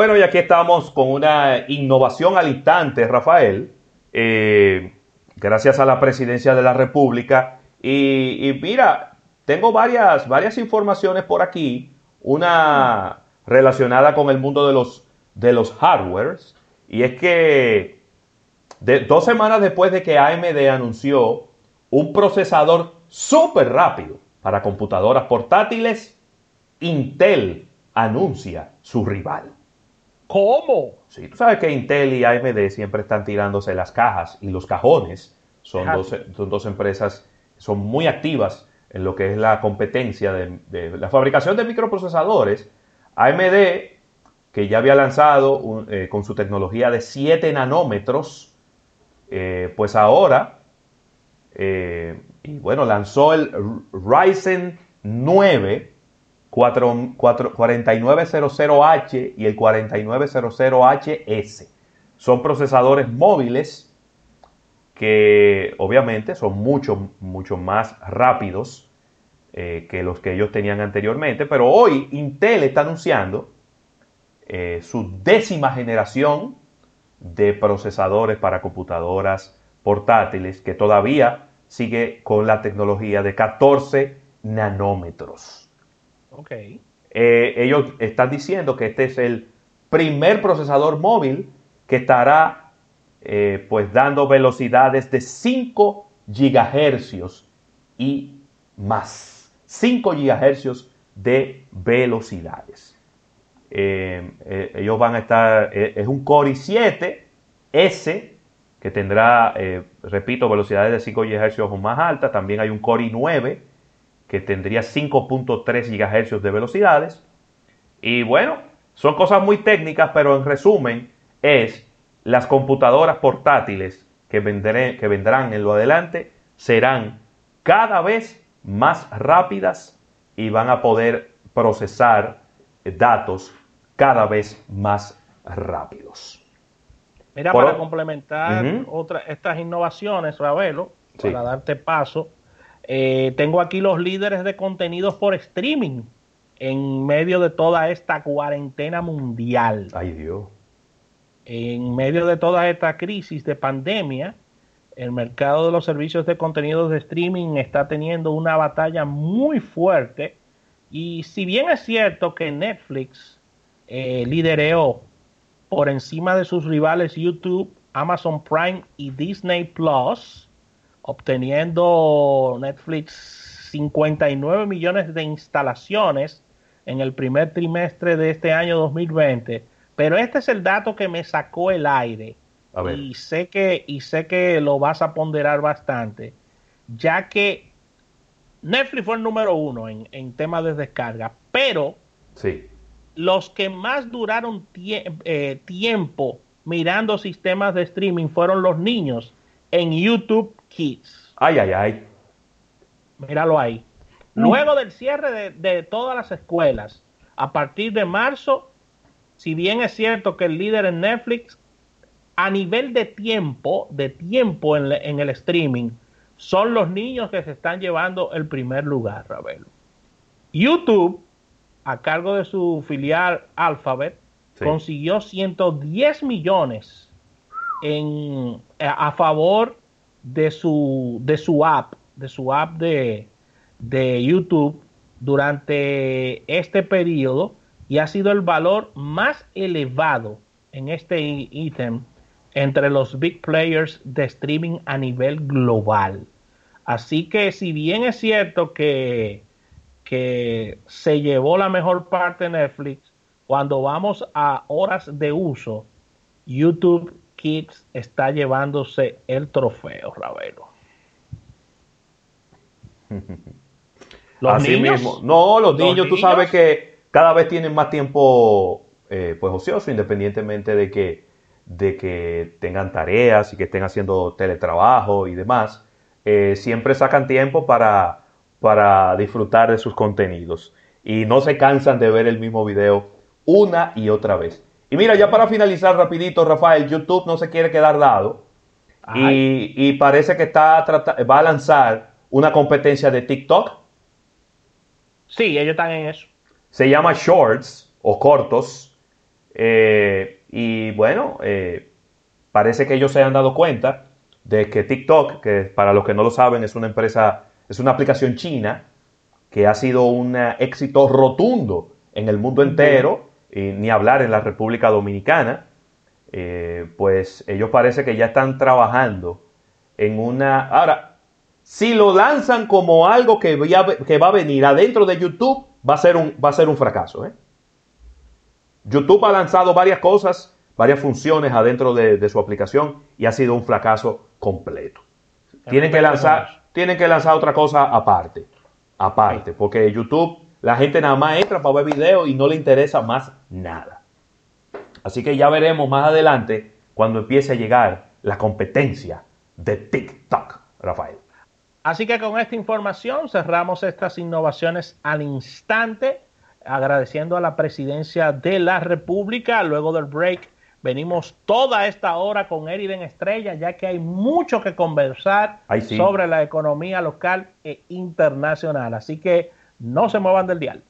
Bueno, y aquí estamos con una innovación al instante, Rafael, eh, gracias a la presidencia de la República. Y, mira, tengo varias, varias informaciones por aquí, una relacionada con el mundo de los, de los hardwares, y es que dos semanas después de que AMD anunció un procesador súper rápido para computadoras portátiles, Intel anuncia su rival. ¿Cómo? Sí, tú sabes que Intel y AMD siempre están tirándose las cajas y los cajones. Son, dos, son dos, empresas son muy activas en lo que es la competencia de, la fabricación de microprocesadores. AMD, que ya había lanzado eh, con su tecnología de 7 nanómetros, eh, pues ahora, eh, y bueno, lanzó el Ryzen 9 4900H y el 4900HS. Son procesadores móviles que obviamente son mucho, mucho más rápidos eh, que los que ellos tenían anteriormente, pero hoy Intel está anunciando eh, su décima generación de procesadores para computadoras portátiles que todavía sigue con la tecnología de 14 nanómetros. Ok. Eh, ellos están diciendo que este es el primer procesador móvil que estará eh, pues dando velocidades de 5 gigahercios y más. 5 gigahercios de velocidades. Eh, ellos van a estar, es un Core i7 S que tendrá, repito, velocidades de 5 gigahercios o más altas. También hay un Core i9 que tendría 5.3 GHz de velocidades. Y bueno, son cosas muy técnicas, pero en resumen es las computadoras portátiles que, que vendrán en lo adelante serán cada vez más rápidas y van a poder procesar datos cada vez más rápidos. Mira, para complementar estas innovaciones, Ravelo, para darte paso, eh, tengo aquí los líderes de contenidos por streaming en medio de toda esta cuarentena mundial. Ay Dios. En medio de toda esta crisis de pandemia, el mercado de los servicios de contenidos de streaming está teniendo una batalla muy fuerte. Y si bien es cierto que Netflix eh, lidereó por encima de sus rivales YouTube, Amazon Prime y Disney Plus, obteniendo Netflix 59 millones de instalaciones en el primer trimestre de este año 2020. Pero este es el dato que me sacó el aire. Y sé que, y sé que lo vas a ponderar bastante, ya que Netflix fue el número uno en, en temas de descarga, pero sí. los que más duraron eh, tiempo mirando sistemas de streaming fueron los niños en YouTube Kids. Ay, ay, ay. Míralo ahí. Luego del cierre de, todas las escuelas, a partir de marzo, si bien es cierto que el líder en Netflix, a nivel de tiempo, de tiempo en, en el streaming, son los niños que se están llevando el primer lugar, Ravelo. YouTube, a cargo de su filial Alphabet, consiguió 110 millones en, a favor de su, de su app, de su app de, de YouTube durante este periodo y ha sido el valor más elevado en este ítem entre los big players de streaming a nivel global. Así que si bien es cierto que, que se llevó la mejor parte de Netflix, cuando vamos a horas de uso, YouTube Kids está llevándose el trofeo, Ravelo. ¿Los Así mismo. No, los, niños, tú sabes que cada vez tienen más tiempo eh, pues ocioso, independientemente de que, de que tengan tareas y que estén haciendo teletrabajo y demás. Eh, siempre sacan tiempo para, para disfrutar de sus contenidos y no se cansan de ver el mismo video una y otra vez. Y mira, ya para finalizar rapidito, Rafael, YouTube no se quiere quedar dado. Y, parece que está va a lanzar una competencia de TikTok. Sí, ellos están en eso. Se llama Shorts o cortos. Eh, y bueno, eh, parece que ellos se han dado cuenta de que TikTok, que para los que no lo saben es una empresa, es una aplicación china que ha sido un éxito rotundo en el mundo entero, y ni hablar en la República Dominicana, pues ellos parece que ya están trabajando en una... Ahora, si lo lanzan como algo que, que va a venir adentro de YouTube, va a ser un, va a ser un fracaso. ¿eh? YouTube ha lanzado varias cosas, varias funciones adentro de, su aplicación y ha sido un fracaso completo. Tienen que, lanzar, tienen que lanzar otra cosa aparte. Aparte, porque YouTube, la gente nada más entra para ver videos y no le interesa más nada. Así que ya veremos más adelante cuando empiece a llegar la competencia de TikTok, Rafael. Así que con esta información cerramos estas innovaciones al instante, agradeciendo a la presidencia de la República. Luego del break, venimos toda esta hora con Eriden Estrella, ya que hay mucho que conversar sobre la economía local e internacional. Así que no se muevan del dial.